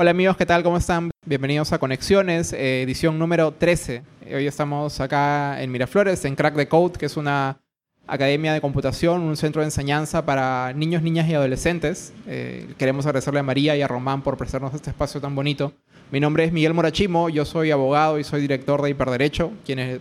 Hola amigos, ¿qué tal? ¿Cómo están? Bienvenidos a Conexiones, eh, edición número 13. Hoy estamos acá en Miraflores, en Crack the Code, que es una academia de computación, un centro de enseñanza para niños, niñas y adolescentes. Eh, queremos agradecerle a María y a Román por prestarnos este espacio tan bonito. Mi nombre es Miguel Morachimo, yo soy abogado y soy director de Hiperderecho.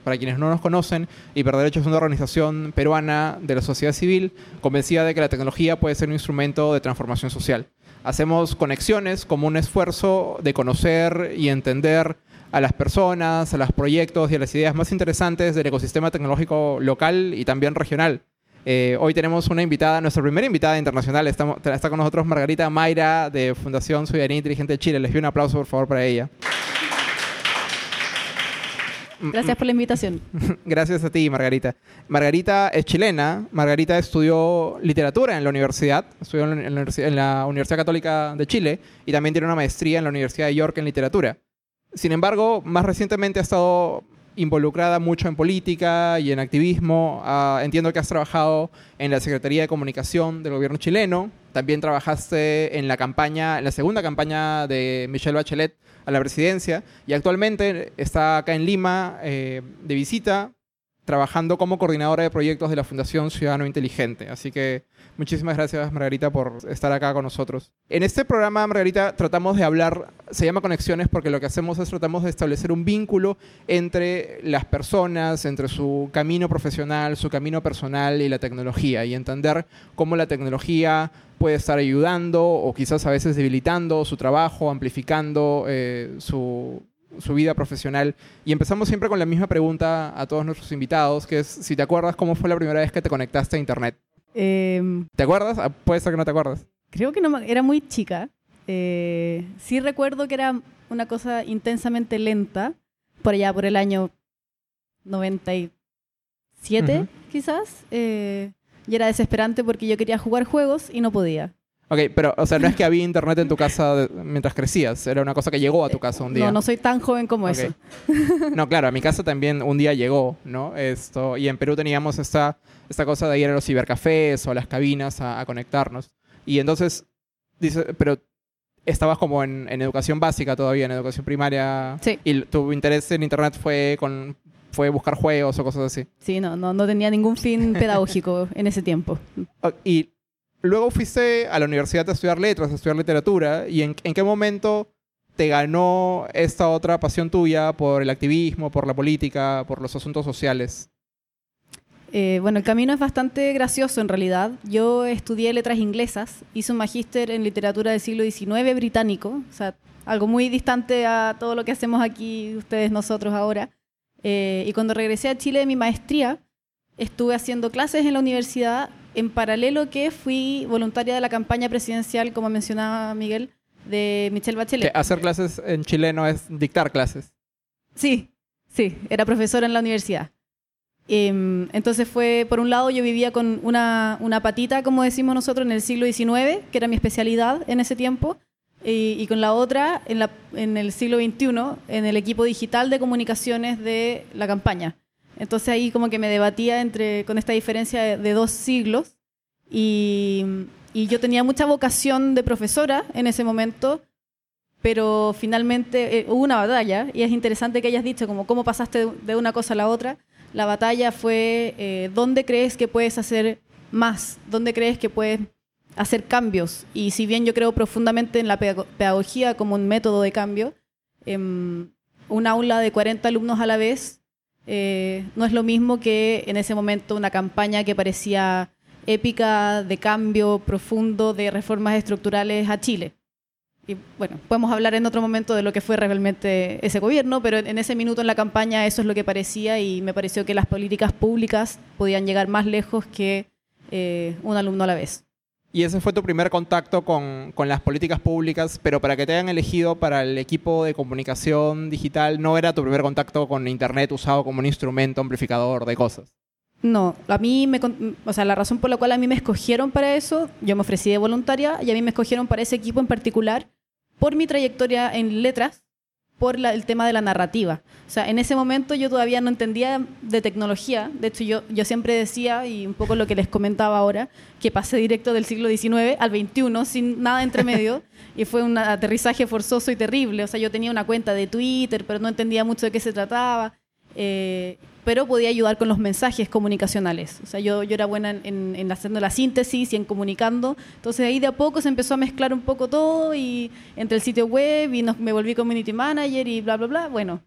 Para quienes no nos conocen, Hiperderecho es una organización peruana de la sociedad civil convencida de que la tecnología puede ser un instrumento de transformación social. Hacemos conexiones como un esfuerzo de conocer y entender a las personas, a los proyectos y a las ideas más interesantes del ecosistema tecnológico local y también regional. Eh, hoy tenemos una invitada, nuestra primera invitada internacional. Está con nosotros Margarita Mayra de Fundación Ciudadanía Inteligente de Chile. Les pido un aplauso, por favor, para ella. Gracias por la invitación. Gracias a ti, Margarita. Margarita es chilena. Margarita estudió literatura en la universidad, estudió en la, en la Universidad Católica de Chile y también tiene una maestría en la Universidad de York en literatura. Sin embargo, más recientemente ha estado involucrada mucho en política y en activismo. Ah, entiendo que has trabajado en la Secretaría de Comunicación del gobierno chileno. También trabajaste en la campaña, en la segunda campaña de Michelle Bachelet a la presidencia y actualmente está acá en Lima eh, de visita trabajando como coordinadora de proyectos de la Fundación Ciudadano Inteligente. Así que muchísimas gracias, Margarita, por estar acá con nosotros. En este programa, Margarita, tratamos de hablar, se llama Conexiones porque lo que hacemos es tratamos de establecer un vínculo entre las personas, entre su camino profesional, su camino personal y la tecnología, y entender cómo la tecnología puede estar ayudando o quizás a veces debilitando su trabajo, amplificando eh, su su vida profesional. Y empezamos siempre con la misma pregunta a todos nuestros invitados, que es si te acuerdas cómo fue la primera vez que te conectaste a Internet. Em, ¿Te acuerdas? Ah, puede ser que no te acuerdas. Creo que no, era muy chica. Eh, sí recuerdo que era una cosa intensamente lenta, por allá, por el año 97, quizás. Eh, y era desesperante porque yo quería jugar juegos y no podía. Ok, pero, o sea, no es que había internet en tu casa mientras crecías, era una cosa que llegó a tu casa un día. No, no soy tan joven como eso. No, claro, a mi casa también un día llegó, ¿no? Esto, y en Perú teníamos esta, esta cosa de ir a los cibercafés o a las cabinas a, conectarnos. Y entonces, dice, pero estabas como en, educación básica todavía, en educación primaria. Sí. Y tu interés en internet fue con fue buscar juegos o cosas así. Sí, no, no, no tenía ningún fin pedagógico en ese tiempo. Y luego fuiste a la universidad a estudiar letras, a estudiar literatura, y en, qué momento te ganó esta otra pasión tuya por el activismo, por la política, por los asuntos sociales? Eh, bueno, el camino es bastante gracioso en realidad. Yo estudié letras inglesas, hice un magíster en literatura del siglo XIX británico, o sea, algo muy distante a todo lo que hacemos aquí ustedes, nosotros ahora. Eh, y cuando regresé a Chile de mi maestría, estuve haciendo clases en la universidad en paralelo que fui voluntaria de la campaña presidencial, como mencionaba Miguel, de Michelle Bachelet. hacer clases en chileno es dictar clases. Sí, sí, era profesora en la universidad. Em, entonces fue, por un lado, yo vivía con una, patita, como decimos nosotros, en el siglo XIX, que era mi especialidad en ese tiempo, y, con la otra en, la, en el siglo XXI, en el equipo digital de comunicaciones de la campaña. Entonces ahí como que me debatía entre, con esta diferencia de, dos siglos y, yo tenía mucha vocación de profesora en ese momento, pero finalmente eh, hubo una batalla y es interesante que hayas dicho como cómo pasaste de, una cosa a la otra. La batalla fue eh, dónde crees que puedes hacer más, dónde crees que puedes hacer cambios. Y si bien yo creo profundamente en la pedagogía como un método de cambio, en un aula de 40 alumnos a la vez eh, no es lo mismo que en ese momento una campaña que parecía épica de cambio profundo de reformas estructurales a Chile. Y bueno, podemos hablar en otro momento de lo que fue realmente ese gobierno, pero en ese minuto en la campaña eso es lo que parecía y me pareció que las políticas públicas podían llegar más lejos que eh, un alumno a la vez. Y ese fue tu primer contacto con, con, las políticas públicas, pero para que te hayan elegido para el equipo de comunicación digital, no era tu primer contacto con Internet usado como un instrumento amplificador de cosas. No, a mí me, o sea, la razón por la cual a mí me escogieron para eso, yo me ofrecí de voluntaria y a mí me escogieron para ese equipo en particular por mi trayectoria en letras por la- el tema de la narrativa. O sea, en ese momento yo todavía no entendía de tecnología. De hecho, yo, yo siempre decía, y un poco lo que les comentaba ahora, que pasé directo del siglo XIX al XXI sin nada entre medio. y fue un aterrizaje forzoso y terrible. O sea, yo tenía una cuenta de Twitter, pero no entendía mucho de qué se trataba. Eh, pero podía ayudar con los mensajes comunicacionales. O sea, yo, yo era buena en, en- en haciendo la síntesis y en comunicando. Entonces ahí de a poco se empezó a mezclar un poco todo y entre el sitio web y me volví community manager y bla, bla, bla. Bueno,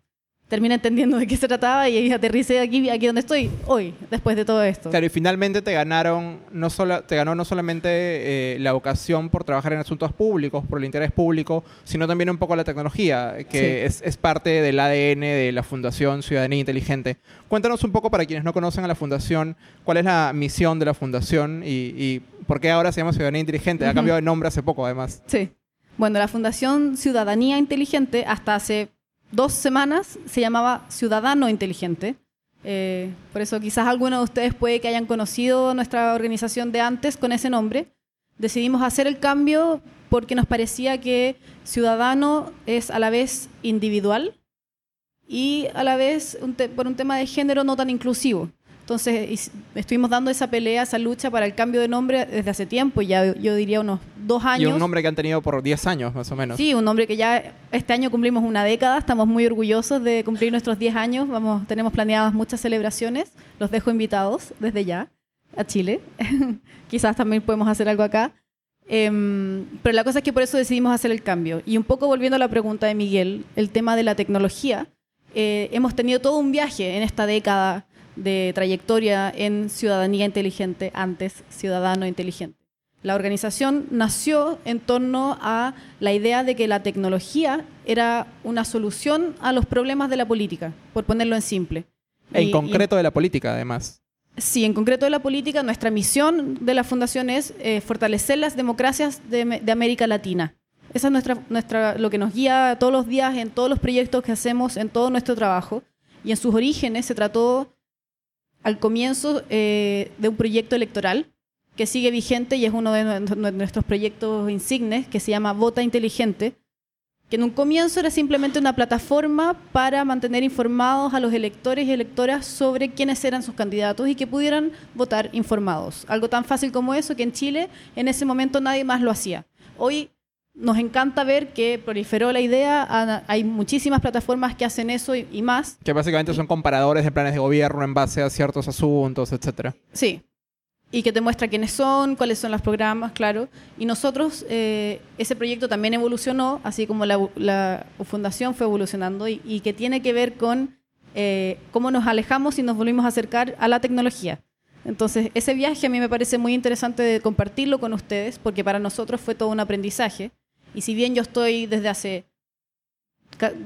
terminé entendiendo de qué se trataba y aterricé aquí, aquí donde estoy hoy, después de todo esto. Claro, y finalmente te ganaron, no solo, te ganó no solamente eh, la vocación por trabajar en asuntos públicos, por el interés público, sino también un poco la tecnología, que es, es parte del ADN de la Fundación Ciudadanía Inteligente. Cuéntanos un poco, para quienes no conocen a la Fundación, cuál es la misión de la Fundación y, y por qué ahora se llama Ciudadanía Inteligente. Ha cambiado de nombre hace poco, además. Sí. Bueno, la Fundación Ciudadanía Inteligente hasta hace dos semanas se llamaba Ciudadano Inteligente. Eh, por eso quizás algunos de ustedes puede que hayan conocido nuestra organización de antes con ese nombre. Decidimos hacer el cambio porque nos parecía que ciudadano es a la vez individual y a la vez por un tema de género no tan inclusivo. Entonces estuvimos dando esa pelea, esa lucha para el cambio de nombre desde hace tiempo, ya yo diría unos dos años. Y un nombre que han tenido por 10 años, más o menos. Sí, un nombre que ya este año cumplimos una década, estamos muy orgullosos de cumplir nuestros 10 años, Vamos, tenemos planeadas muchas celebraciones, los dejo invitados desde ya a Chile, quizás también podemos hacer algo acá, Em, pero la cosa es que por eso decidimos hacer el cambio. Y un poco volviendo a la pregunta de Miguel, el tema de la tecnología, eh, hemos tenido todo un viaje en esta década de trayectoria en ciudadanía inteligente, antes ciudadano inteligente. La organización nació en torno a la idea de que la tecnología era una solución a los problemas de la política, por ponerlo en simple. En Y- y- concreto de la política, además. Sí, en concreto de la política, nuestra misión de la Fundación es eh, fortalecer las democracias de, de América Latina. Esa es nuestra, nuestra, lo que nos guía todos los días en todos los proyectos que hacemos, en todo nuestro trabajo. Y en sus orígenes se trató al comienzo eh, de un proyecto electoral que sigue vigente y es uno de nu- nuestros proyectos insignes que se llama Vota Inteligente, que en un comienzo era simplemente una plataforma para mantener informados a los electores y electoras sobre quiénes eran sus candidatos y que pudieran votar informados. Algo tan fácil como eso que en Chile en ese momento nadie más lo hacía. Hoy nos encanta ver que proliferó la idea, ha- hay muchísimas plataformas que hacen eso y, y más. Que básicamente son comparadores de planes de gobierno en base a ciertos asuntos, etcétera. Sí. Y que te muestra quiénes son, cuáles son los programas, claro. Y nosotros, eh, ese proyecto también evolucionó, así como la, la fundación fue evolucionando, y, y que tiene que ver con eh, cómo nos alejamos y nos volvimos a acercar a la tecnología. Entonces, ese viaje a mí me parece muy interesante de compartirlo con ustedes, porque para nosotros fue todo un aprendizaje. Y si bien yo estoy desde hace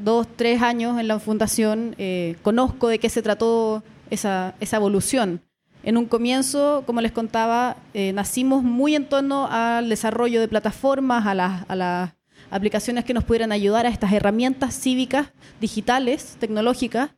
dos, tres años en la fundación, eh, conozco de qué se trató esa, esa evolución. En un comienzo, como les contaba, eh, nacimos muy en torno al desarrollo de plataformas, a las, a las aplicaciones que nos pudieran ayudar a estas herramientas cívicas, digitales, tecnológicas,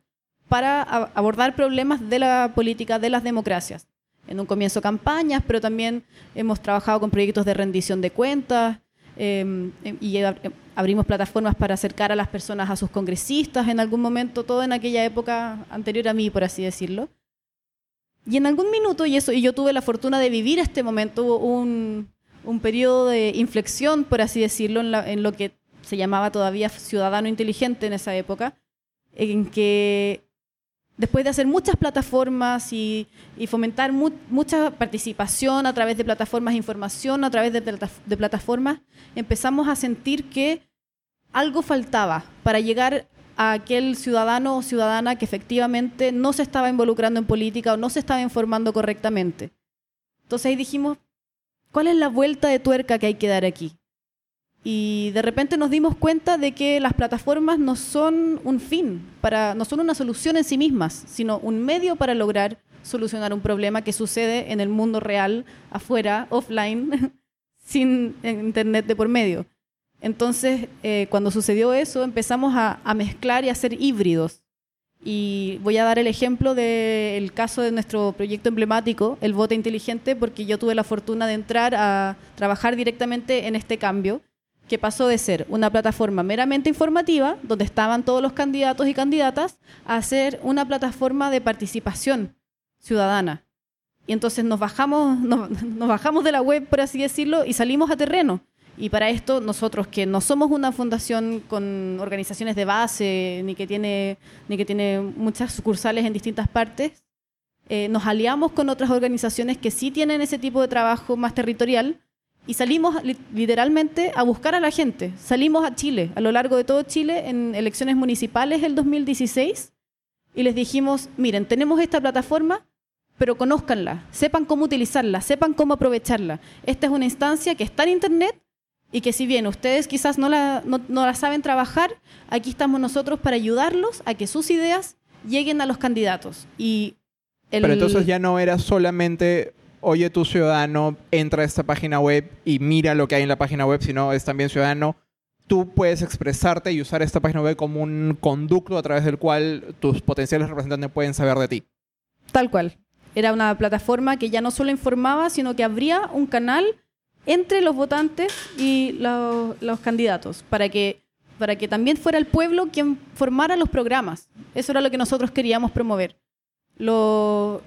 para abordar problemas de la política, de las democracias. En un comienzo campañas, pero también hemos trabajado con proyectos de rendición de cuentas eh, y ab- abrimos plataformas para acercar a las personas a sus congresistas en algún momento, todo en aquella época anterior a mí, por así decirlo. Y en algún minuto, y eso, y yo tuve la fortuna de vivir este momento, hubo un, un periodo de inflexión, por así decirlo, en, la- en lo que se llamaba todavía ciudadano inteligente en esa época, en que después de hacer muchas plataformas y, fomentar mu- mucha participación a través de plataformas de información, a través de, de plataformas, empezamos a sentir que algo faltaba para llegar a aquel ciudadano o ciudadana que efectivamente no se estaba involucrando en política o no se estaba informando correctamente. Entonces ahí dijimos, ¿cuál es la vuelta de tuerca que hay que dar aquí? Y de repente nos dimos cuenta de que las plataformas no son un fin, para, no son una solución en sí mismas, sino un medio para lograr solucionar un problema que sucede en el mundo real, afuera, offline, sin internet de por medio. Entonces, eh, cuando sucedió eso, empezamos a, a mezclar y a ser híbridos. Y voy a dar el ejemplo del caso de nuestro proyecto emblemático, el Voto Inteligente, porque yo tuve la fortuna de entrar a trabajar directamente en este cambio. Que pasó de ser una plataforma meramente informativa, donde estaban todos los candidatos y candidatas, a ser una plataforma de participación ciudadana. Y entonces nos bajamos, nos, bajamos de la web, por así decirlo, y salimos a terreno. Y para esto nosotros, que no somos una fundación con organizaciones de base, ni que tiene, ni que tiene muchas sucursales en distintas partes, eh, nos aliamos con otras organizaciones que sí tienen ese tipo de trabajo más territorial y salimos literalmente a buscar a la gente. Salimos a Chile, a lo largo de todo Chile, en elecciones municipales el 2016, y les dijimos, miren, tenemos esta plataforma, pero conózcanla, sepan cómo utilizarla, sepan cómo aprovecharla. Esta es una instancia que está en Internet y que si bien ustedes quizás no la, no, la saben trabajar, aquí estamos nosotros para ayudarlos a que sus ideas lleguen a los candidatos. Y Pero entonces ya no era solamente, oye, tu ciudadano, entra a esta página web y mira lo que hay en la página web, sino es también ciudadano. Tú puedes expresarte y usar esta página web como un conducto a través del cual tus potenciales representantes pueden saber de ti. Tal cual. Era una plataforma que ya no solo informaba, sino que abría un canal entre los votantes y los, candidatos, para que, para que también fuera el pueblo quien formara los programas. Eso era lo que nosotros queríamos promover. Los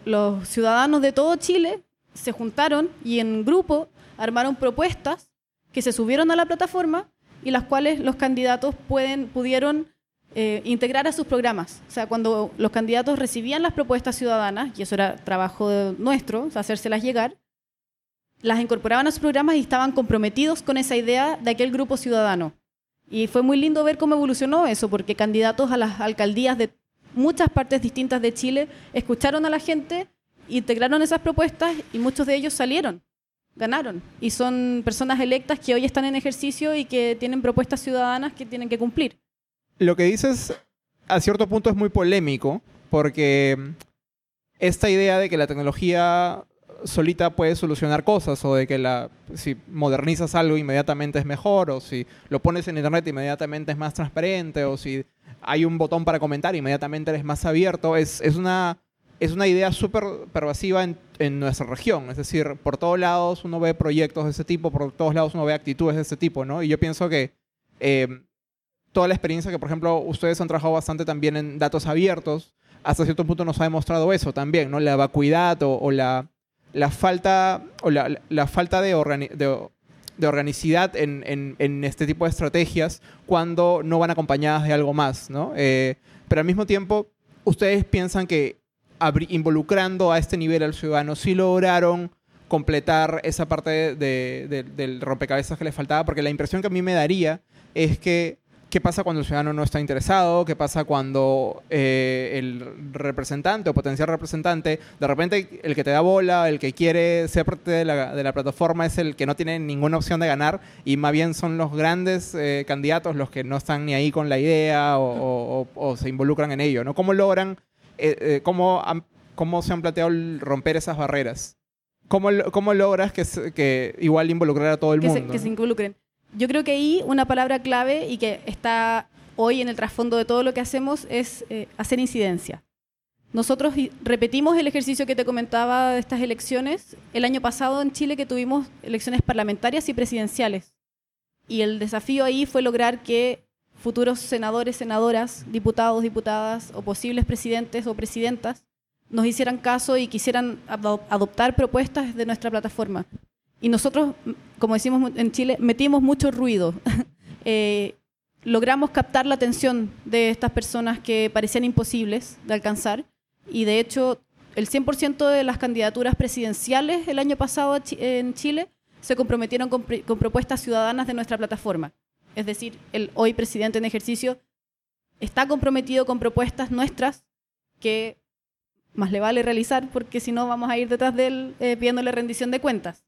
ciudadanos de todo Chile se juntaron y en grupo armaron propuestas que se subieron a la plataforma y las cuales los candidatos pueden, pudieron eh, integrar a sus programas. O sea, cuando los candidatos recibían las propuestas ciudadanas, y eso era trabajo nuestro, o sea, hacérselas llegar, las incorporaban a sus programas y estaban comprometidos con esa idea de aquel grupo ciudadano. Y fue muy lindo ver cómo evolucionó eso, porque candidatos a las alcaldías de muchas partes distintas de Chile escucharon a la gente, integraron esas propuestas y muchos de ellos salieron, ganaron. Y son personas electas que hoy están en ejercicio y que tienen propuestas ciudadanas que tienen que cumplir lo que dices a cierto punto es muy polémico, porque esta idea de que la tecnología solita puede solucionar cosas o de que la, si modernizas algo inmediatamente es mejor o si lo pones en internet inmediatamente es más transparente o si hay un botón para comentar inmediatamente eres más abierto, es, es una, es una idea súper pervasiva en, en, nuestra región. Es decir, por todos lados uno ve proyectos de ese tipo, por todos lados uno ve actitudes de ese tipo, ¿no? Y yo pienso que eh, toda la experiencia que, por ejemplo, ustedes han trabajado bastante también en datos abiertos, hasta cierto punto nos ha demostrado eso también, ¿no? La vacuidad o, la, la, falta, o la, falta de, de, organicidad en, en, este tipo de estrategias cuando no van acompañadas de algo más, ¿no? Eh, pero al mismo tiempo, ustedes piensan que involucrando a este nivel al ciudadano sí lograron completar esa parte del rompecabezas que les faltaba, porque la impresión que a mí me daría es que ¿Qué pasa cuando el ciudadano no está interesado? ¿Qué pasa cuando eh, el representante o potencial representante, de repente el que te da bola, el que quiere ser parte de la, plataforma es el que no tiene ninguna opción de ganar y más bien son los grandes eh, candidatos los que no están ni ahí con la idea o, se involucran en ello? ¿no? ¿Cómo logran, eh, cómo, cómo se han planteado romper esas barreras? ¿Cómo, cómo logras que, que igual involucrar a todo el mundo? que se involucren yo creo que ahí una palabra clave y que está hoy en el trasfondo de todo lo que hacemos es eh, hacer incidencia. Nosotros repetimos el ejercicio que te comentaba de estas elecciones el año pasado en Chile que tuvimos elecciones parlamentarias y presidenciales. Y el desafío ahí fue lograr que futuros senadores, senadoras, diputados, diputadas o posibles presidentes o presidentas nos hicieran caso y quisieran adoptar propuestas de nuestra plataforma. Y nosotros, como decimos en Chile, metimos mucho ruido. Eh, logramos captar la atención de estas personas que parecían imposibles de alcanzar. Y de hecho, el 100% de las candidaturas presidenciales el año pasado en Chile se comprometieron con, con, propuestas ciudadanas de nuestra plataforma. Es decir, el hoy presidente en ejercicio está comprometido con propuestas nuestras que más le vale realizar porque si no vamos a ir detrás de él eh, pidiéndole rendición de cuentas.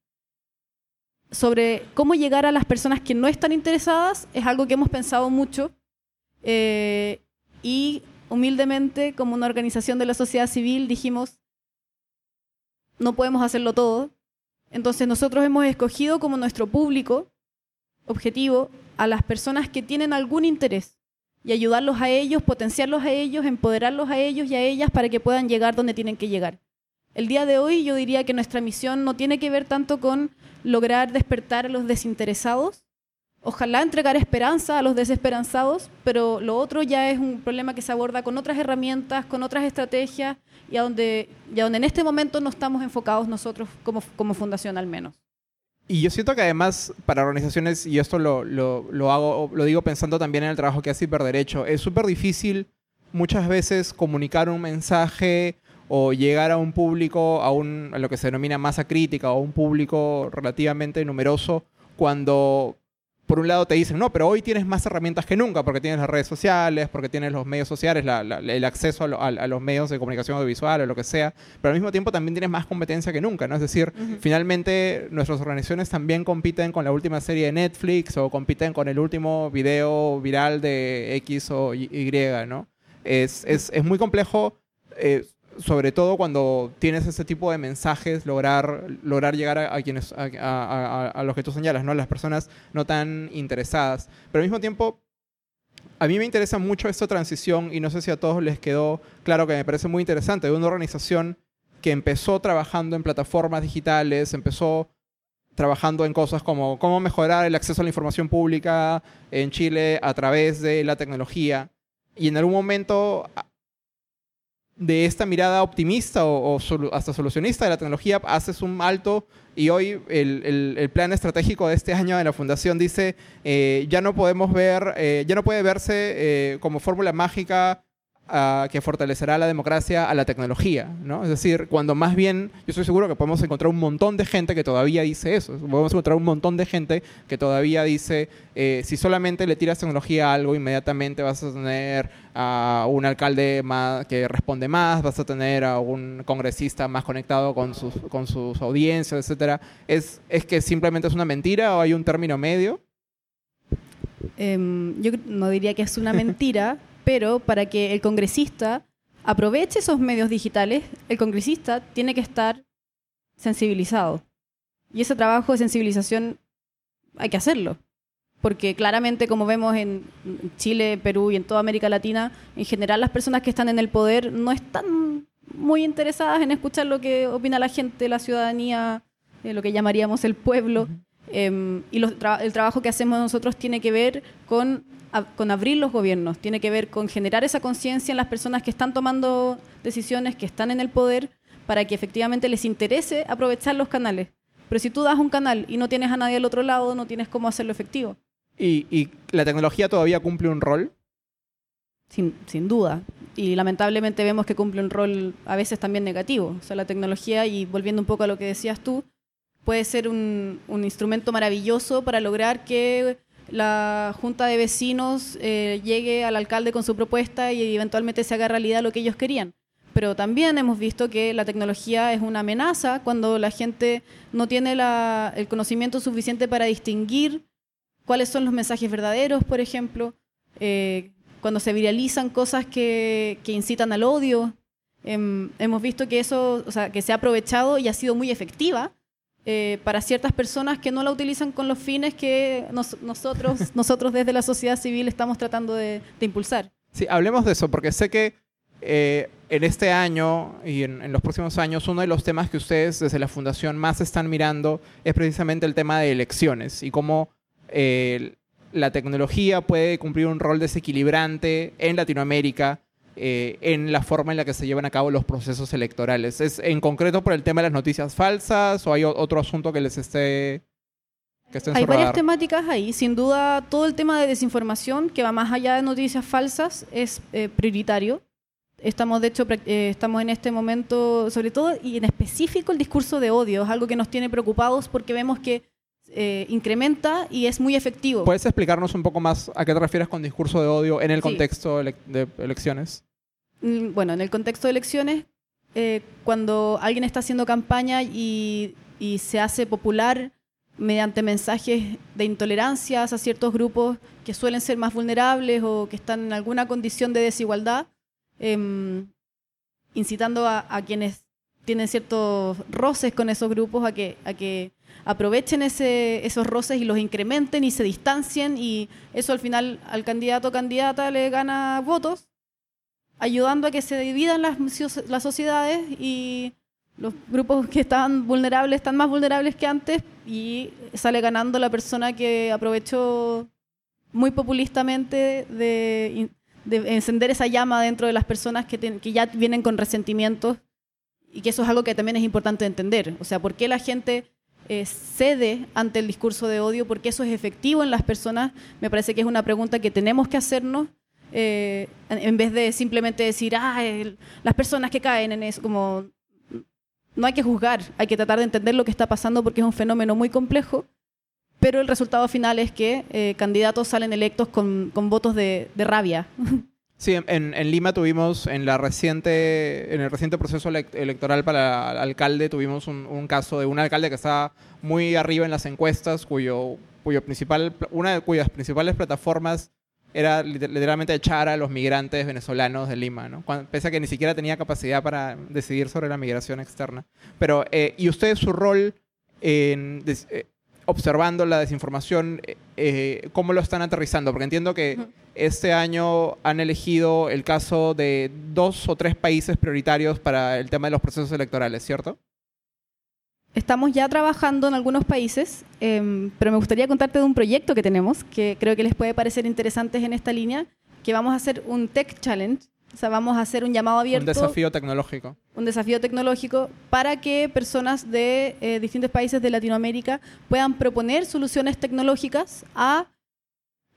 Sobre cómo llegar a las personas que no están interesadas es algo que hemos pensado mucho eh, y humildemente como una organización de la sociedad civil dijimos no podemos hacerlo todo entonces nosotros hemos escogido como nuestro público objetivo a las personas que tienen algún interés y ayudarlos a ellos, potenciarlos a ellos, empoderarlos a ellos y a ellas para que puedan llegar donde tienen que llegar. El día de hoy yo diría que nuestra misión no tiene que ver tanto con lograr despertar a los desinteresados, ojalá entregar esperanza a los desesperanzados, pero lo otro ya es un problema que se aborda con otras herramientas, con otras estrategias y a donde, y donde en este momento no estamos enfocados nosotros como, como fundación al menos. Y yo siento que además para organizaciones, y esto lo, lo, lo hago, lo digo pensando también en el trabajo que hace Hiperderecho, es súper difícil muchas veces comunicar un mensaje o llegar a un público, a, un, a lo que se denomina masa crítica, o un público relativamente numeroso, cuando por un lado te dicen, no, pero hoy tienes más herramientas que nunca, porque tienes las redes sociales, porque tienes los medios sociales, el acceso a, los medios de comunicación audiovisual o lo que sea, pero al mismo tiempo también tienes más competencia que nunca, ¿no? Es decir, finalmente nuestras organizaciones también compiten con la última serie de Netflix o compiten con el último video viral de X o Y, ¿no? Es, es, es muy complejo. Eh, sobre todo cuando tienes ese tipo de mensajes, lograr, lograr llegar a, quienes, a, los que tú señalas, ¿no? Las personas no tan interesadas. Pero al mismo tiempo, a mí me interesa mucho esta transición y no sé si a todos les quedó claro que me parece muy interesante, de una organización que empezó trabajando en plataformas digitales, empezó trabajando en cosas como cómo mejorar el acceso a la información pública en Chile a través de la tecnología. Y en algún momento de esta mirada optimista o, hasta solucionista de la tecnología, haces un alto y hoy el, plan estratégico de este año de la Fundación dice, eh, ya no podemos ver, eh, ya no puede verse eh, como fórmula mágica que fortalecerá la democracia a la tecnología, ¿no? Es decir, cuando más bien, yo estoy seguro que podemos encontrar un montón de gente que todavía dice eso, podemos encontrar un montón de gente que todavía dice, eh, si solamente le tiras tecnología a algo, inmediatamente vas a tener a un alcalde más, que responde más, vas a tener a un congresista más conectado con sus, con sus audiencias, etc. ¿Es, ¿Es que simplemente es una mentira o hay un término medio? Em, yo no diría que es una mentira, pero para que el congresista aproveche esos medios digitales, el congresista tiene que estar sensibilizado. Y ese trabajo de sensibilización hay que hacerlo. Porque claramente, como vemos en Chile, Perú y en toda América Latina, en general las personas que están en el poder no están muy interesadas en escuchar lo que opina la gente, la ciudadanía, eh, lo que llamaríamos el pueblo. Em, y el trabajo que hacemos nosotros tiene que ver con con abrir los gobiernos, tiene que ver con generar esa conciencia en las personas que están tomando decisiones, que están en el poder, para que efectivamente les interese aprovechar los canales. Pero si tú das un canal y no tienes a nadie al otro lado, no tienes cómo hacerlo efectivo. ¿Y, la tecnología todavía cumple un rol? Sin, sin, duda. Y lamentablemente vemos que cumple un rol a veces también negativo. O sea, la tecnología, y volviendo un poco a lo que decías tú, puede ser un, instrumento maravilloso para lograr que la junta de vecinos eh, llegue al alcalde con su propuesta y eventualmente se haga realidad lo que ellos querían. Pero también hemos visto que la tecnología es una amenaza cuando la gente no tiene el conocimiento suficiente para distinguir cuáles son los mensajes verdaderos, por ejemplo, eh, cuando se viralizan cosas que, incitan al odio. Em, hemos visto que eso, o sea, que se ha aprovechado y ha sido muy efectiva eh, para ciertas personas que no la utilizan con los fines que nosotros, nosotros desde la sociedad civil estamos tratando de, impulsar. Sí, hablemos de eso, porque sé que eh, en este año y en, los próximos años uno de los temas que ustedes desde la Fundación más están mirando es precisamente el tema de elecciones y cómo eh, la tecnología puede cumplir un rol desequilibrante en Latinoamérica eh, en la forma en la que se llevan a cabo los procesos electorales. ¿Es en concreto por el tema de las noticias falsas o hay otro asunto que les esté... Que esté hay varias temáticas ahí. Sin duda, todo el tema de desinformación, que va más allá de noticias falsas, es eh, prioritario. Estamos, de hecho, eh, estamos en este momento, sobre todo y en específico, el discurso de odio. Es algo que nos tiene preocupados porque vemos que incrementa y es muy efectivo. ¿Puedes explicarnos un poco más a qué te refieres con discurso de odio en el contexto de elecciones? Mm, bueno, en el contexto de elecciones, eh, cuando alguien está haciendo campaña y, se hace popular mediante mensajes de intolerancia a ciertos grupos que suelen ser más vulnerables o que están en alguna condición de desigualdad, em, incitando a, quienes tienen ciertos roces con esos grupos a que, a que aprovechen esos roces y los incrementen y se distancien y eso al final al candidato o candidata le gana votos ayudando a que se dividan las, sociedades y los grupos que estaban vulnerables están más vulnerables que antes y sale ganando la persona que aprovechó muy populistamente de, de encender esa llama dentro de las personas que, que ya vienen con resentimientos y que eso es algo que también es importante entender. O sea, ¿por qué la gente eh, cede ante el discurso de odio? ¿Por qué eso es efectivo en las personas? Me parece que es una pregunta que tenemos que hacernos eh, en vez de simplemente decir, ah, las personas que caen en eso, como no hay que juzgar, hay que tratar de entender lo que está pasando porque es un fenómeno muy complejo, pero el resultado final es que eh, candidatos salen electos con, votos de, rabia. Sí, en, Lima tuvimos, en, la reciente, en el reciente proceso electoral para alcalde, tuvimos un, caso de un alcalde que estaba muy arriba en las encuestas, cuyo, cuyo principal, una de cuyas principales plataformas era literalmente echar a los migrantes venezolanos de Lima, ¿no? pese a que ni siquiera tenía capacidad para decidir sobre la migración externa. Pero, eh, ¿y ustedes su rol en, eh, observando la desinformación, eh, cómo lo están aterrizando? Porque entiendo que este año han elegido el caso de dos o tres países prioritarios para el tema de los procesos electorales, ¿cierto? Estamos ya trabajando en algunos países, em, pero me gustaría contarte de un proyecto que tenemos que creo que les puede parecer interesantes en esta línea, que vamos a hacer un Tech Challenge, o sea, vamos a hacer un llamado abierto. Un desafío tecnológico. Un desafío tecnológico para que personas de eh, distintos países de Latinoamérica puedan proponer soluciones tecnológicas a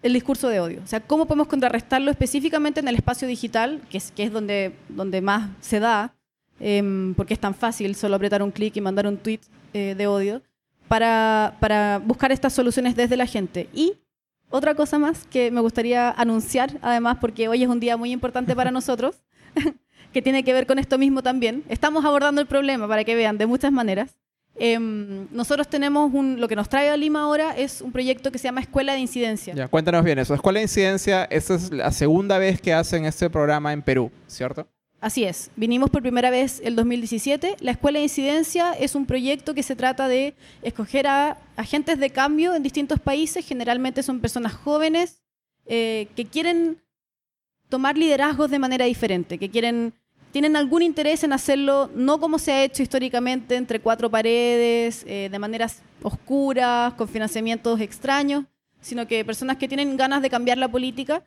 el discurso de odio. O sea, cómo podemos contrarrestarlo específicamente en el espacio digital, que es, que es donde, donde más se da, Em, porque es tan fácil solo apretar un clic y mandar un tweet eh, de odio, para, para buscar estas soluciones desde la gente. Y otra cosa más que me gustaría anunciar, además, porque hoy es un día muy importante para nosotros, que tiene que ver con esto mismo también. Estamos abordando el problema, para que vean, de muchas maneras. Em, nosotros tenemos un, lo que nos trae a Lima ahora es un proyecto que se llama Escuela de Incidencia. Ya, cuéntanos bien eso. Escuela de Incidencia, esta es la segunda vez que hacen este programa en Perú, ¿cierto? Así es, vinimos por primera vez el 2017. La Escuela de Incidencia es un proyecto que se trata de escoger a agentes de cambio en distintos países, generalmente son personas jóvenes eh, que quieren tomar liderazgos de manera diferente, que quieren tienen algún interés en hacerlo no como se ha hecho históricamente entre cuatro paredes, eh, de maneras oscuras, con financiamientos extraños, sino que personas que tienen ganas de cambiar la política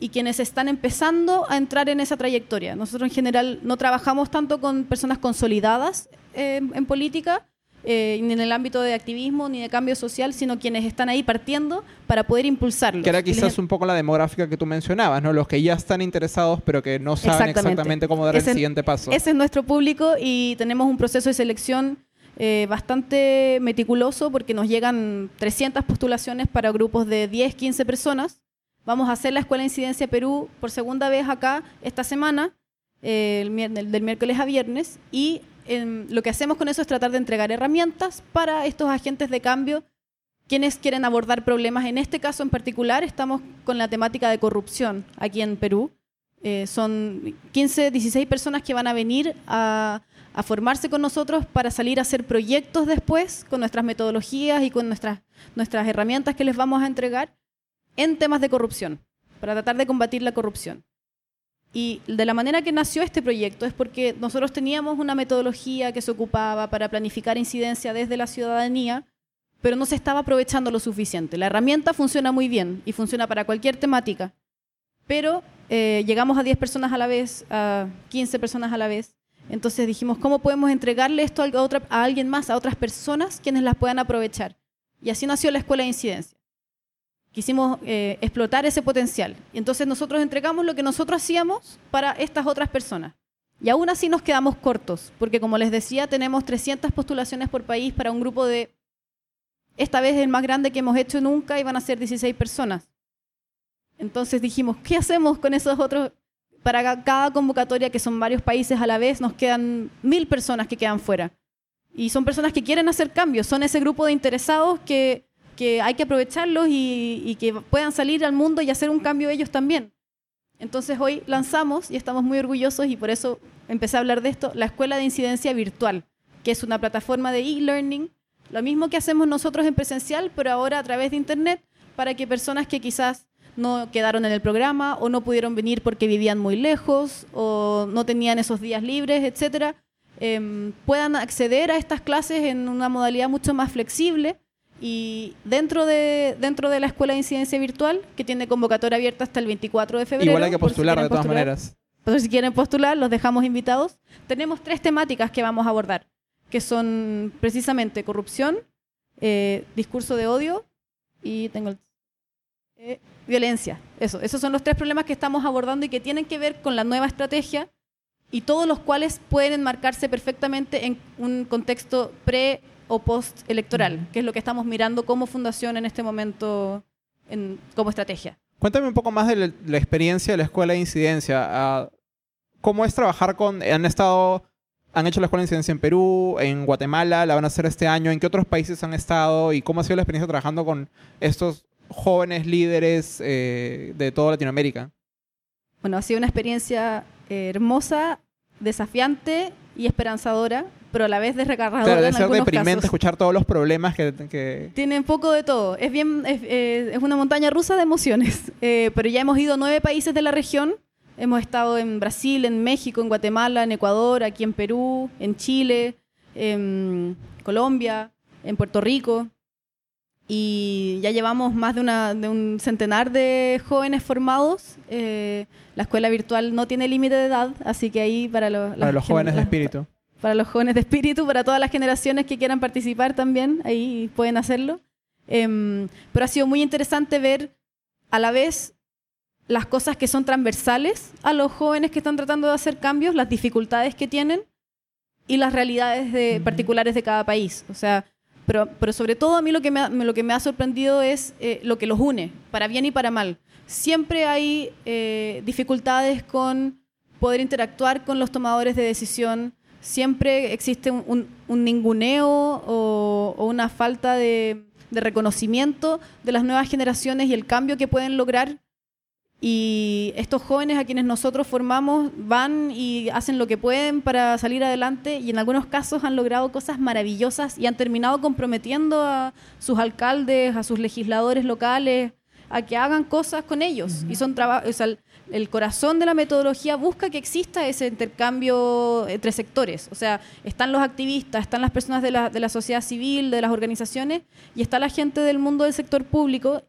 y quienes están empezando a entrar en esa trayectoria. Nosotros en general no trabajamos tanto con personas consolidadas eh, en política, eh, ni en el ámbito de activismo ni de cambio social, sino quienes están ahí partiendo para poder impulsarlo. Que era quizás un poco la demográfica que tú mencionabas, ¿no? Los que ya están interesados pero que no saben exactamente, cómo dar el siguiente paso. Ese es nuestro público y tenemos un proceso de selección eh, bastante meticuloso porque nos llegan 300 postulaciones para grupos de 10, 15 personas Vamos a hacer la Escuela de Incidencia Perú por segunda vez acá esta semana, eh, del miércoles a viernes, y em, lo que hacemos con eso es tratar de entregar herramientas para estos agentes de cambio quienes quieren abordar problemas. En este caso en particular estamos con la temática de corrupción aquí en Perú. Eh, son 15, 16 personas que van a venir a, a, formarse con nosotros para salir a hacer proyectos después con nuestras metodologías y con nuestras, nuestras herramientas que les vamos a entregar en temas de corrupción, para tratar de combatir la corrupción. Y de la manera que nació este proyecto es porque nosotros teníamos una metodología que se ocupaba para planificar incidencia desde la ciudadanía, pero no se estaba aprovechando lo suficiente. La herramienta funciona muy bien y funciona para cualquier temática, pero eh, llegamos a 10 personas a la vez, a 15 personas a la vez. Entonces dijimos, ¿cómo podemos entregarle esto a, otra, a alguien más, a otras personas quienes las puedan aprovechar? Y así nació la Escuela de Incidencia quisimos eh, explotar ese potencial. Y entonces nosotros entregamos lo que nosotros hacíamos para estas otras personas. Y aún así nos quedamos cortos, porque como les decía, tenemos 300 postulaciones por país para un grupo de, esta vez el más grande que hemos hecho nunca, y van a ser 16 personas. Entonces dijimos, ¿qué hacemos con esos otros? Para cada convocatoria, que son varios países a la vez, nos quedan mil personas que quedan fuera. Y son personas que quieren hacer cambios, son ese grupo de interesados que que hay que aprovecharlos y, que puedan salir al mundo y hacer un cambio ellos también. Entonces hoy lanzamos, y estamos muy orgullosos, y por eso empecé a hablar de esto, la Escuela de Incidencia Virtual, que es una plataforma de e-learning, lo mismo que hacemos nosotros en presencial, pero ahora a través de Internet, para que personas que quizás no quedaron en el programa o no pudieron venir porque vivían muy lejos o no tenían esos días libres, etcétera, em, puedan acceder a estas clases en una modalidad mucho más flexible y dentro de, dentro de la Escuela de Incidencia Virtual, que tiene convocatoria abierta hasta el 24 de febrero. Igual hay que si postular quieren de todas postular. maneras. Entonces, si quieren postular, los dejamos invitados. Tenemos tres temáticas que vamos a abordar, que son precisamente corrupción, eh, discurso de odio y tengo el- eh, violencia. Eso, esos son los tres problemas que estamos abordando y que tienen que ver con la nueva estrategia y todos los cuales pueden enmarcarse perfectamente en un contexto pre o post electoral, que es lo que estamos mirando como fundación en este momento en- como estrategia. Cuéntame un poco más de la, la experiencia de la escuela de incidencia. Ah, ¿Cómo es trabajar con... Han estado... Han hecho la escuela de incidencia en Perú, en Guatemala, la van a hacer este año. ¿En qué otros países han estado? ¿Y cómo ha sido la experiencia trabajando con estos jóvenes líderes eh, de toda Latinoamérica? Bueno, ha sido una experiencia eh, hermosa, desafiante y esperanzadora, pero a la vez desrecargadora Claro, debe en ser deprimente casos. escuchar todos los problemas que... que- Tiene un poco de todo. Es bien, es, eh, es una montaña rusa de emociones. Eh, pero ya hemos ido a nueve países de la región. Hemos estado en Brasil, en México, en Guatemala, en Ecuador, aquí en Perú, en Chile, en Colombia, en Puerto Rico. Y ya llevamos más de, una, de un centenar de jóvenes formados. Eh, la escuela virtual no tiene límite de edad, así que ahí para, los- para los jóvenes de espíritu. para los jóvenes de espíritu, para todas las generaciones que quieran participar también, ahí pueden hacerlo. Em, pero ha sido muy interesante ver a la vez las cosas que son transversales a los jóvenes que están tratando de hacer cambios, las dificultades que tienen y las realidades de- Ujú. particulares de cada país. O sea, pero, pero sobre todo a mí lo que me ha, sorprendido es eh, lo que los une, para bien y para mal. Siempre hay eh, dificultades con poder interactuar con los tomadores de decisión. Siempre existe un, un- un ninguneo o, una falta de reconocimiento de las nuevas generaciones y el cambio que pueden lograr. Y estos jóvenes a quienes nosotros formamos van y hacen lo que pueden para salir adelante y en algunos casos han logrado cosas maravillosas y han terminado comprometiendo a sus alcaldes, a sus legisladores locales, a que hagan cosas con ellos. Y son o sea, el, el corazón de la metodología busca que exista ese intercambio entre sectores. O sea, están los activistas, están las personas de la, de la sociedad civil, de las organizaciones, y está la gente del mundo del sector público,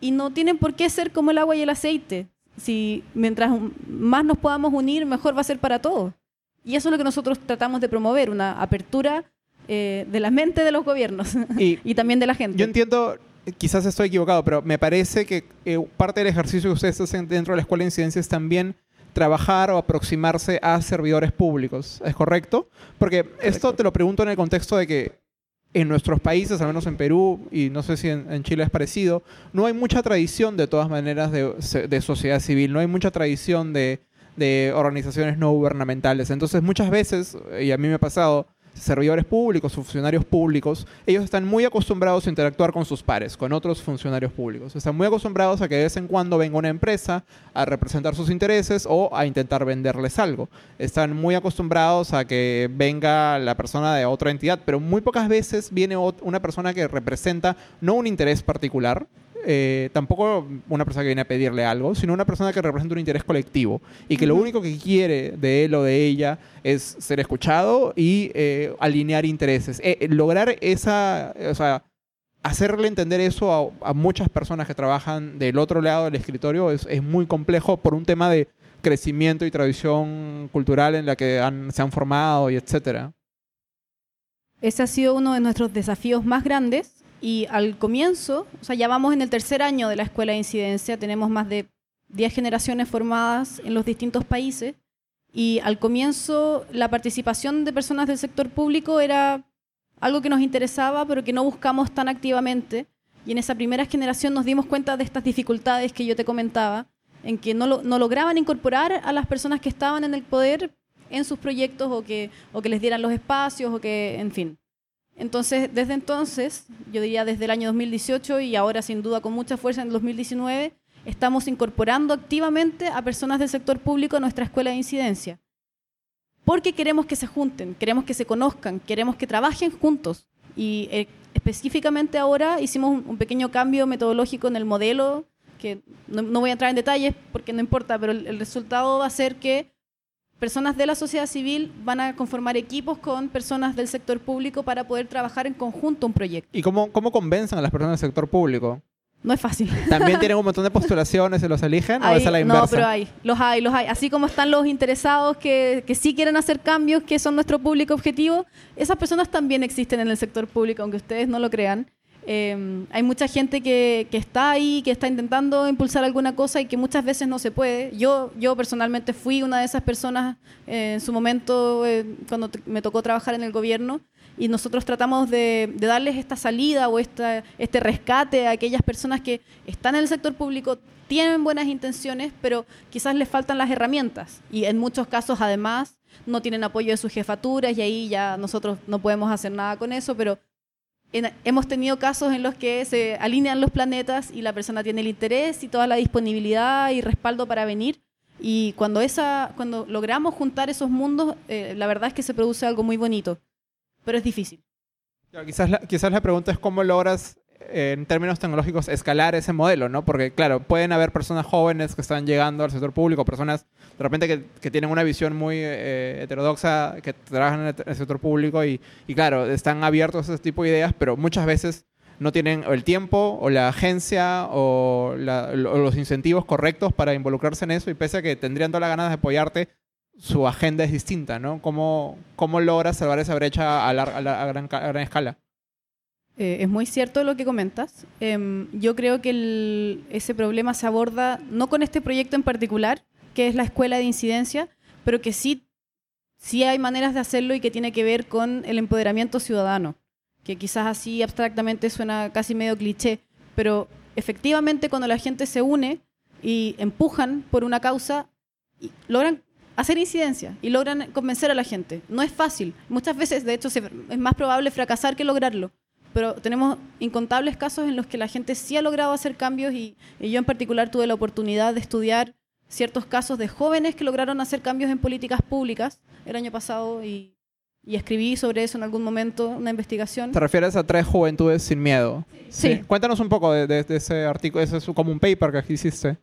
y no tienen por qué ser como el agua y el aceite. Si mientras más nos podamos unir, mejor va a ser para todos. Y eso es lo que nosotros tratamos de promover, una apertura eh, de la mente de los gobiernos Y y también de la gente. Yo entiendo, quizás estoy equivocado, pero me parece que eh, parte del ejercicio que ustedes hacen dentro de la escuela de incidencia es también trabajar o aproximarse a servidores públicos. ¿Es correcto? Porque esto te lo pregunto en el contexto de que en nuestros países, al menos en Perú, y no sé si en, Chile es parecido, no hay mucha tradición de todas maneras de, de sociedad civil, no hay mucha tradición de, de organizaciones no gubernamentales. Entonces muchas veces, y a mí me ha pasado, servidores públicos, funcionarios públicos, ellos están muy acostumbrados a interactuar con sus pares, con otros funcionarios públicos. Están muy acostumbrados a que de vez en cuando venga una empresa a representar sus intereses o a intentar venderles algo. Están muy acostumbrados a que venga la persona de otra entidad, pero muy pocas veces viene una persona que representa no un interés particular, eh, tampoco una persona que viene a pedirle algo, sino una persona que representa un interés colectivo y que lo único que quiere de él o de ella es ser escuchado y eh, alinear intereses. Eh, eh, lograr esa, o sea, hacerle entender eso a, a muchas personas que trabajan del otro lado del escritorio es, es muy complejo por un tema de crecimiento y tradición cultural en la que han- se han formado y etcétera. Ese ha sido uno de nuestros desafíos más grandes y al comienzo, o sea, ya vamos en el tercer año de la escuela de incidencia, tenemos más de 10 generaciones formadas en los distintos países y al comienzo la participación de personas del sector público era algo que nos interesaba pero que no buscamos tan activamente y en esa primera generación nos dimos cuenta de estas dificultades que yo te comentaba, en que no, lo- no lograban incorporar a las personas que estaban en el poder en sus proyectos o que, o que les dieran los espacios o que, en fin. Entonces, desde entonces, yo diría desde el año 2018 y ahora sin duda con mucha fuerza en el 2019, estamos incorporando activamente a personas del sector público a nuestra escuela de incidencia. Porque queremos que se junten, queremos que se conozcan, queremos que trabajen juntos. Y eh, específicamente ahora hicimos un, un pequeño cambio metodológico en el modelo, que no, no voy a entrar en detalles porque no importa, pero el, el resultado va a ser que personas de la sociedad civil van a conformar equipos con personas del sector público para poder trabajar en conjunto un proyecto. ¿Y cómo, cómo convencen a las personas del sector público? No es fácil. ¿También tienen un montón de postulaciones y los eligen? ¿O Hay- es a la inversa? no, pero hay, los hay, los hay. Así como están los interesados que, que sí quieren hacer cambios, que son nuestro público objetivo, esas personas también existen en el sector público, aunque ustedes no lo crean. Eh, hay mucha gente que, que está ahí, que está intentando impulsar alguna cosa y que muchas veces no se puede. Yo, yo personalmente fui una de esas personas eh, en su momento eh, cuando me tocó trabajar en el gobierno y nosotros tratamos de, de darles esta salida o esta, este rescate a aquellas personas que están en el sector público, tienen buenas intenciones, pero quizás les faltan las herramientas y en muchos casos además no tienen apoyo de sus jefaturas y ahí ya nosotros no podemos hacer nada con eso, pero en- hemos tenido casos en los que se alinean los planetas y la persona tiene el interés y toda la disponibilidad y respaldo para venir. Y cuando, esa, cuando logramos juntar esos mundos, eh, la verdad es que se produce algo muy bonito, pero es difícil. Claro, quizás, la, quizás la pregunta es cómo logras, en términos tecnológicos, escalar ese modelo, ¿no? Porque, claro, pueden haber personas jóvenes que están llegando al sector público, personas de repente que, que tienen una visión muy eh, heterodoxa, que trabajan en el, sector público y, y, claro, están abiertos a ese tipo de ideas, pero muchas veces no tienen el tiempo o la agencia o, la- los incentivos correctos para involucrarse en eso y pese a que tendrían todas las ganas de apoyarte, su agenda es distinta, ¿no? ¿Cómo, cómo logras salvar esa brecha a, lar- a la- a gran escala? Eh, es muy cierto lo que comentas. Em, yo creo que ese problema se aborda no con este proyecto en particular, que es la escuela de incidencia, pero que sí, sí hay maneras de hacerlo y que tiene que ver con el empoderamiento ciudadano, que quizás así abstractamente suena casi medio cliché, pero efectivamente cuando la gente se une y empujan por una causa, logran hacer incidencia y logran convencer a la gente. No es fácil. Muchas veces, de hecho, es más probable fracasar que lograrlo pero tenemos incontables casos en los que la gente sí ha logrado hacer cambios y, y yo en particular tuve la oportunidad de estudiar ciertos casos de jóvenes que lograron hacer cambios en políticas públicas el año pasado y, y escribí sobre eso en algún momento, una investigación. Te refieres a tres juventudes sin miedo. Sí. Cuéntanos un poco de, de- de ese artículo, ese es como un paper que hiciste.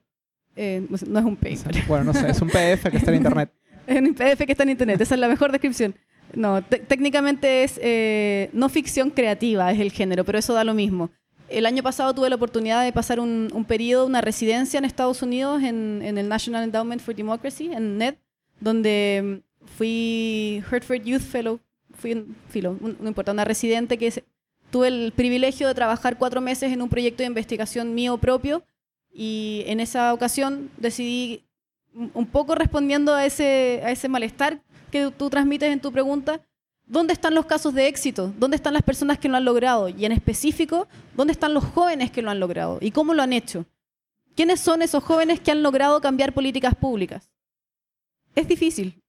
Eh, no es un paper, Bueno, no sé, es un PDF que está en internet. es un PDF que está en internet, esa es la mejor descripción. No, te- técnicamente es eh, no ficción creativa, es el género, pero eso da lo mismo. El año pasado tuve la oportunidad de pasar un, un periodo, una residencia en Estados Unidos, en, en el National Endowment for Democracy, en NED, donde mm, fui Hertford Youth Fellow, fui un, filo, no importa, una residente que se- tuve el privilegio de trabajar cuatro meses en un proyecto de investigación mío propio y en esa ocasión decidí un un poco respondiendo a ese, a ese malestar que tú transmites en tu pregunta, ¿dónde están los casos de éxito? ¿Dónde están las personas que lo han logrado? Y en específico, ¿dónde están los jóvenes que lo han logrado? ¿Y cómo lo han hecho? ¿Quiénes son esos jóvenes que han logrado cambiar políticas públicas? Es difícil.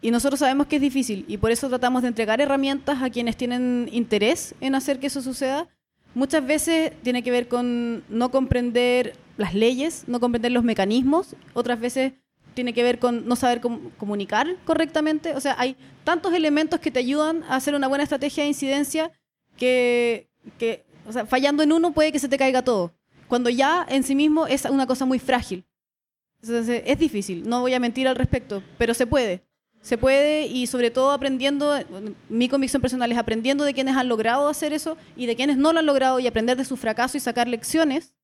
Y nosotros sabemos que es difícil. Y por eso tratamos de entregar herramientas a quienes tienen interés en hacer que eso suceda. Muchas veces tiene que ver con no comprender las leyes, no comprender los mecanismos. Otras veces tiene que ver con no saber com- comunicar correctamente. O sea, hay tantos elementos que te ayudan a hacer una buena estrategia de incidencia que, o sea, fallando en uno puede que se te caiga todo. Cuando ya en sí mismo es una cosa muy frágil. Entonces, es difícil, no voy a mentir al respecto, pero se puede. Se puede y sobre todo aprendiendo, mi convicción personal es aprendiendo de quienes han logrado hacer eso y de quienes no lo han logrado y aprender de su fracaso y sacar lecciones,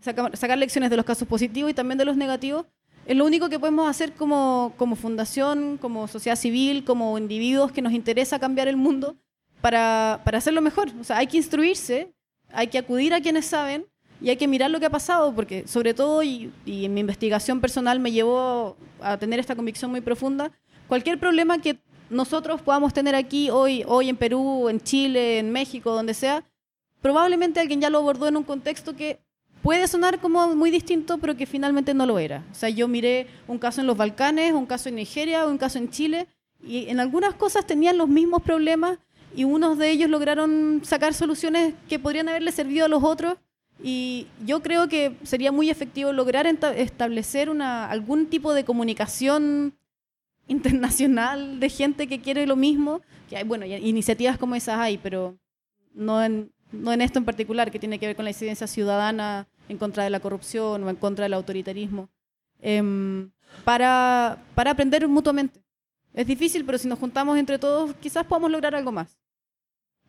sacar lecciones de los casos positivos y también de los negativos, es lo único que podemos hacer como, como fundación, como sociedad civil, como individuos que nos interesa cambiar el mundo para, para hacerlo mejor. O sea, hay que instruirse, hay que acudir a quienes saben y hay que mirar lo que ha pasado, porque sobre todo, y, en mi investigación personal me llevó a tener esta convicción muy profunda, cualquier problema que nosotros podamos tener aquí hoy, hoy en Perú, en Chile, en México, donde sea, probablemente alguien ya lo abordó en un contexto que puede sonar como muy distinto, pero que finalmente no lo era. O sea, yo miré un caso en los Balcanes, un caso en Nigeria, un caso en Chile, y en algunas cosas tenían los mismos problemas y unos de ellos lograron sacar soluciones que podrían haberle servido a los otros. Y yo creo que sería muy efectivo lograr establecer una, algún tipo de comunicación internacional de gente que quiere lo mismo. Que hay, bueno, iniciativas como esas hay, pero no en, no en esto en particular, que tiene que ver con la incidencia ciudadana en contra de la corrupción o en contra del autoritarismo, em, para, para aprender mutuamente. Es difícil, pero si nos juntamos entre todos, quizás podamos lograr algo más.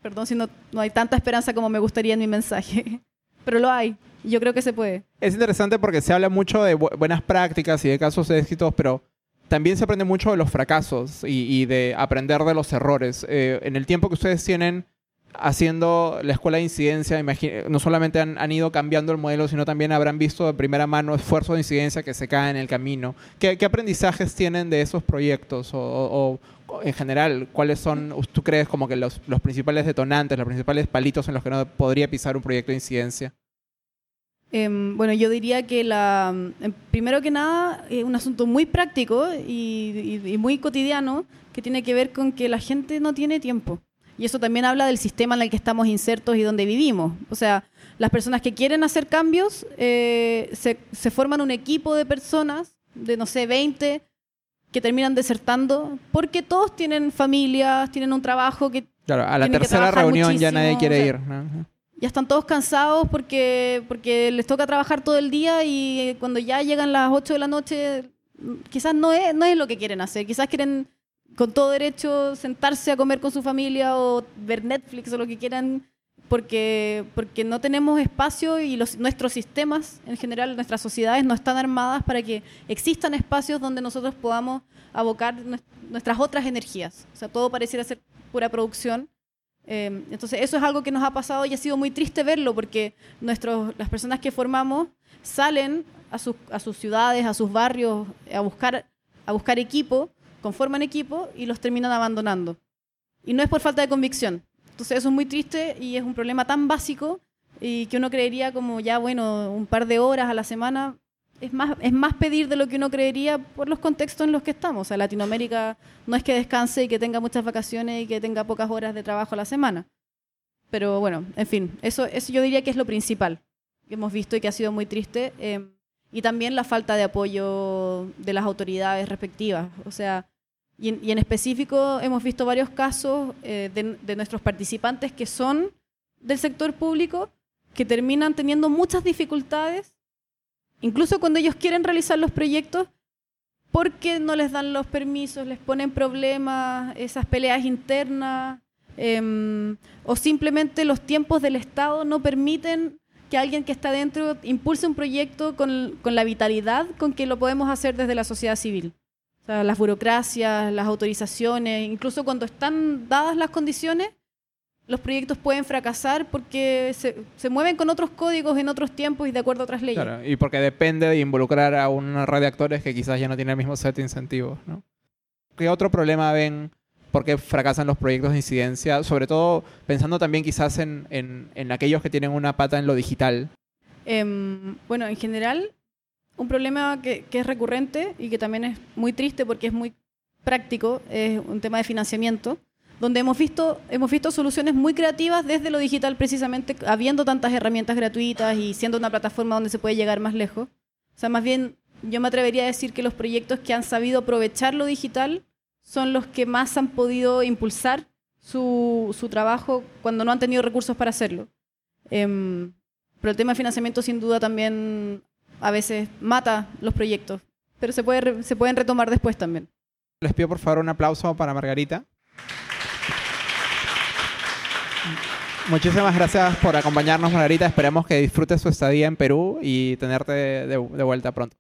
Perdón si no, no hay tanta esperanza como me gustaría en mi mensaje, pero lo hay. Yo creo que se puede. Es interesante porque se habla mucho de bu- buenas prácticas y de casos de éxitos, pero también se aprende mucho de los fracasos y, y de aprender de los errores. Eh, en el tiempo que ustedes tienen haciendo la escuela de incidencia, no solamente han, ido cambiando el modelo, sino también habrán visto de primera mano esfuerzos de incidencia que se caen en el camino. ¿Qué, aprendizajes tienen de esos proyectos? O, en general, ¿cuáles son, tú crees, como que los, principales detonantes, los principales palitos en los que no podría pisar un proyecto de incidencia? Em, bueno, yo diría que la, em, primero que nada es un asunto muy práctico y muy cotidiano que tiene que ver con que la gente no tiene tiempo. Y eso también habla del sistema en el que estamos insertos y donde vivimos. O sea, las personas que quieren hacer cambios eh, se, se forman un equipo de personas, de no sé, 20, que terminan desertando porque todos tienen familias, tienen un trabajo que Claro, a la tercera reunión ya nadie quiere o sea, ir. ¿no? ya están todos cansados porque, porque les toca trabajar todo el día y cuando ya llegan las 8 de la noche, quizás no es, no es lo que quieren hacer. Quizás quieren con todo derecho sentarse a comer con su familia o ver Netflix o lo que quieran porque, porque no tenemos espacio y los, nuestros sistemas, en general, nuestras sociedades no están armadas para que existan espacios donde nosotros podamos abocar nues- nuestras otras energías. O sea, todo pareciera ser pura producción. Eh, entonces, eso es algo que nos ha pasado y ha sido muy triste verlo porque nuestros, las personas que formamos salen a sus, a sus ciudades, a sus barrios, a buscar, a buscar equipo, conforman equipo y los terminan abandonando. Y no es por falta de convicción. Entonces, eso es muy triste y es un problema tan básico y que uno creería como ya, bueno, un par de horas a la semana. Es más, es más pedir de lo que uno creería por los contextos en los que estamos. O sea, Latinoamérica no es que descanse y que tenga muchas vacaciones y que tenga pocas horas de trabajo a la semana. Pero bueno, en fin, eso, eso yo diría que es lo principal que hemos visto y que ha sido muy triste. eh, y también la falta de apoyo de las autoridades respectivas. O sea, y en, y en específico hemos visto varios casos eh, de, nuestros participantes que son del sector público que terminan teniendo muchas dificultades, incluso cuando ellos quieren realizar los proyectos, porque no les dan los permisos, les ponen problemas, esas peleas internas, em, o simplemente los tiempos del Estado no permiten que alguien que está dentro impulse un proyecto con la vitalidad con que lo podemos hacer desde la sociedad civil. O sea, las burocracias, las autorizaciones, incluso cuando están dadas las condiciones, los proyectos pueden fracasar porque se, se mueven con otros códigos en otros tiempos y de acuerdo a otras leyes. Claro, y porque depende de involucrar a una red de actores que quizás ya no tiene el mismo set de incentivos, ¿no? ¿Qué otro problema ven por qué fracasan los proyectos de incidencia? Sobre todo pensando también quizás en, en- en aquellos que tienen una pata en lo digital. Em, bueno, en general, un problema que, es recurrente y que también es muy triste porque es muy práctico es un tema de financiamiento, donde hemos visto, hemos visto soluciones muy creativas desde lo digital precisamente, habiendo tantas herramientas gratuitas y siendo una plataforma donde se puede llegar más lejos. O sea, más bien yo me atrevería a decir que los proyectos que han sabido aprovechar lo digital son los que más han podido impulsar su, su trabajo cuando no han tenido recursos para hacerlo. Em, pero el tema de financiamiento sin duda también a veces mata los proyectos, pero se, puede, re- se pueden retomar después también. Les pido por favor un aplauso para Margarita. Muchísimas gracias por acompañarnos, Margarita. Esperemos que disfrutes su estadía en Perú y tenerte de, de vuelta pronto.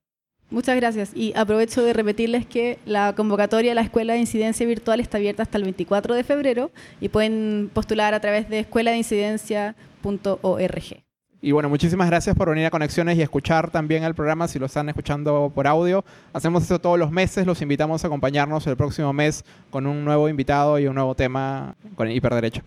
Muchas gracias y aprovecho de repetirles que la convocatoria a la Escuela de Incidencia Virtual está abierta hasta el 24 de febrero y pueden postular a través de escueladeincidencia.org. Y bueno, muchísimas gracias por venir a Conexiones y escuchar también el programa si lo están escuchando por audio. Hacemos esto todos los meses, los invitamos a acompañarnos el próximo mes con un nuevo invitado y un nuevo tema con Hiperderecho.